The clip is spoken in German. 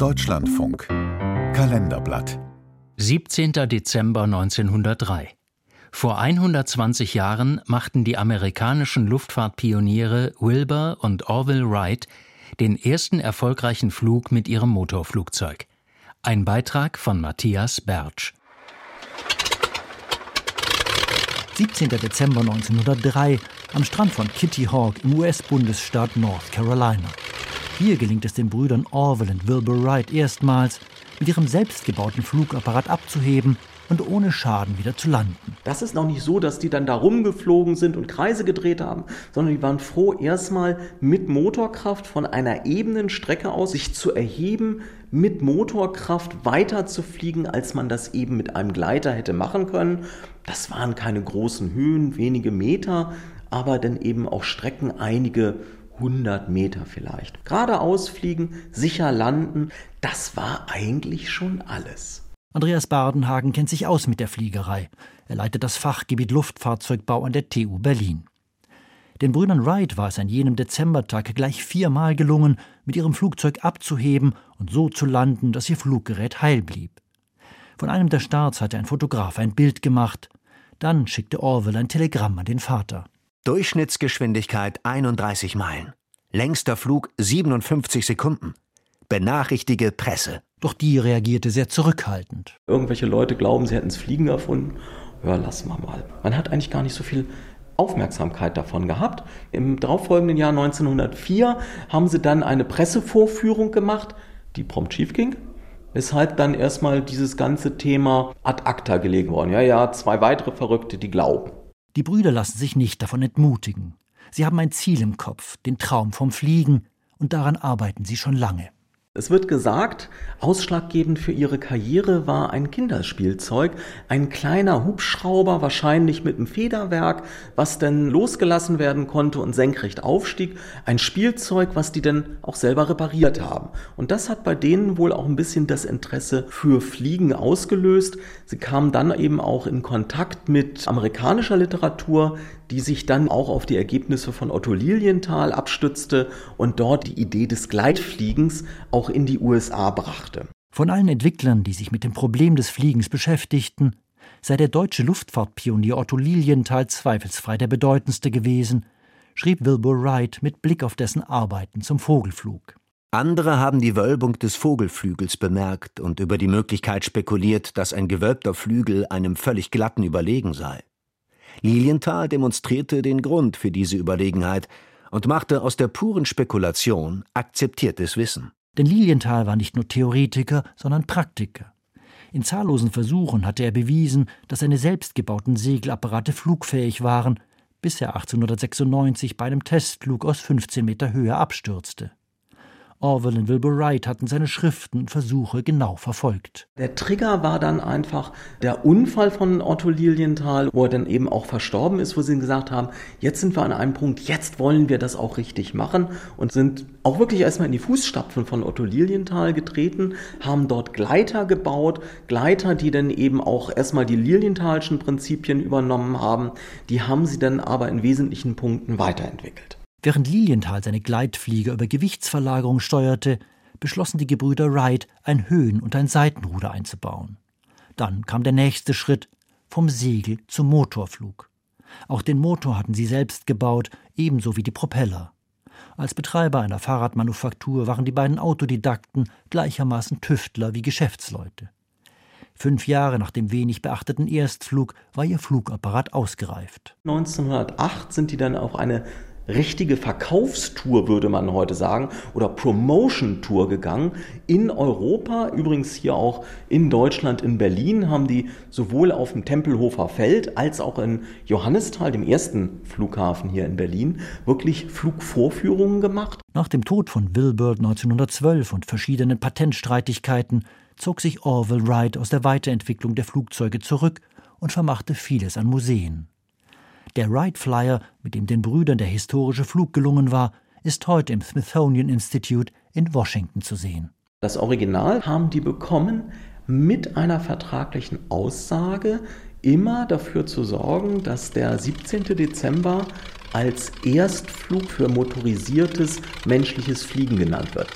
Deutschlandfunk Kalenderblatt 17. Dezember 1903 vor 120 Jahren machten die amerikanischen Luftfahrtpioniere Wilbur und Orville Wright den ersten erfolgreichen Flug mit ihrem Motorflugzeug. Ein Beitrag von Matthias Bertsch. 17. Dezember 1903 am Strand von Kitty Hawk im US-Bundesstaat North Carolina. Hier gelingt es den Brüdern Orville und Wilbur Wright erstmals, mit ihrem selbstgebauten Flugapparat abzuheben und ohne Schaden wieder zu landen. Das ist noch nicht so, dass die dann da rumgeflogen sind und Kreise gedreht haben, sondern die waren froh, erstmal mit Motorkraft von einer ebenen Strecke aus sich zu erheben, mit Motorkraft weiter zu fliegen, als man das eben mit einem Gleiter hätte machen können. Das waren keine großen Höhen, wenige Meter, aber dann eben auch Strecken einige 100 Meter vielleicht. Geradeaus fliegen, sicher landen, das war eigentlich schon alles. Andreas Bardenhagen kennt sich aus mit der Fliegerei. Er leitet das Fachgebiet Luftfahrzeugbau an der TU Berlin. Den Brüdern Wright war es an jenem Dezembertag gleich viermal gelungen, mit ihrem Flugzeug abzuheben und so zu landen, dass ihr Fluggerät heil blieb. Von einem der Starts hatte ein Fotograf ein Bild gemacht. Dann schickte Orwell ein Telegramm an den Vater. Durchschnittsgeschwindigkeit 31 Meilen. Längster Flug 57 Sekunden. Benachrichtige Presse. Doch die reagierte sehr zurückhaltend. Irgendwelche Leute glauben, sie hätten das Fliegen erfunden. Ja, lassen wir mal. Man hat eigentlich gar nicht so viel Aufmerksamkeit davon gehabt. Im darauffolgenden Jahr 1904 haben sie dann eine Pressevorführung gemacht, die prompt schief ging. Weshalb dann erstmal dieses ganze Thema ad acta gelegt worden. Ja, ja, zwei weitere Verrückte, die glauben. Die Brüder lassen sich nicht davon entmutigen. Sie haben ein Ziel im Kopf, den Traum vom Fliegen, und daran arbeiten sie schon lange. Es wird gesagt, ausschlaggebend für ihre Karriere war ein Kinderspielzeug, ein kleiner Hubschrauber, wahrscheinlich mit einem Federwerk, was dann losgelassen werden konnte und senkrecht aufstieg. Ein Spielzeug, was die dann auch selber repariert haben. Und das hat bei denen wohl auch ein bisschen das Interesse für Fliegen ausgelöst. Sie kamen dann eben auch in Kontakt mit amerikanischer Literatur, die sich dann auch auf die Ergebnisse von Otto Lilienthal abstützte und dort die Idee des Gleitfliegens auch in die USA brachte. Von allen Entwicklern, die sich mit dem Problem des Fliegens beschäftigten, sei der deutsche Luftfahrtpionier Otto Lilienthal zweifelsfrei der bedeutendste gewesen, schrieb Wilbur Wright mit Blick auf dessen Arbeiten zum Vogelflug. Andere haben die Wölbung des Vogelflügels bemerkt und über die Möglichkeit spekuliert, dass ein gewölbter Flügel einem völlig glatten überlegen sei. Lilienthal demonstrierte den Grund für diese Überlegenheit und machte aus der puren Spekulation akzeptiertes Wissen. Denn Lilienthal war nicht nur Theoretiker, sondern Praktiker. In zahllosen Versuchen hatte er bewiesen, dass seine selbstgebauten Segelapparate flugfähig waren, bis er 1896 bei einem Testflug aus 15 Meter Höhe abstürzte. Orwell und Wilbur Wright hatten seine Schriften und Versuche genau verfolgt. Der Trigger war dann einfach der Unfall von Otto Lilienthal, wo er dann eben auch verstorben ist, wo sie gesagt haben, jetzt sind wir an einem Punkt, jetzt wollen wir das auch richtig machen und sind auch wirklich erstmal in die Fußstapfen von Otto Lilienthal getreten, haben dort Gleiter gebaut, Gleiter, die dann eben auch erstmal die Lilienthalschen Prinzipien übernommen haben, die haben sie dann aber in wesentlichen Punkten weiterentwickelt. Während Lilienthal seine Gleitflieger über Gewichtsverlagerung steuerte, beschlossen die Gebrüder Wright, ein Höhen- und ein Seitenruder einzubauen. Dann kam der nächste Schritt vom Segel zum Motorflug. Auch den Motor hatten sie selbst gebaut, ebenso wie die Propeller. Als Betreiber einer Fahrradmanufaktur waren die beiden Autodidakten gleichermaßen Tüftler wie Geschäftsleute. Fünf Jahre nach dem wenig beachteten Erstflug war ihr Flugapparat ausgereift. 1908 sind die dann auf eine richtige Verkaufstour, würde man heute sagen, oder Promotion-Tour gegangen. In Europa, übrigens hier auch in Deutschland, in Berlin, haben die sowohl auf dem Tempelhofer Feld als auch in Johannisthal, dem ersten Flughafen hier in Berlin, wirklich Flugvorführungen gemacht. Nach dem Tod von Wilbur 1912 und verschiedenen Patentstreitigkeiten zog sich Orville Wright aus der Weiterentwicklung der Flugzeuge zurück und vermachte vieles an Museen. Der Wright Flyer, mit dem den Brüdern der historische Flug gelungen war, ist heute im Smithsonian Institute in Washington zu sehen. Das Original haben die bekommen mit einer vertraglichen Aussage, immer dafür zu sorgen, dass der 17. Dezember als Erstflug für motorisiertes menschliches Fliegen genannt wird.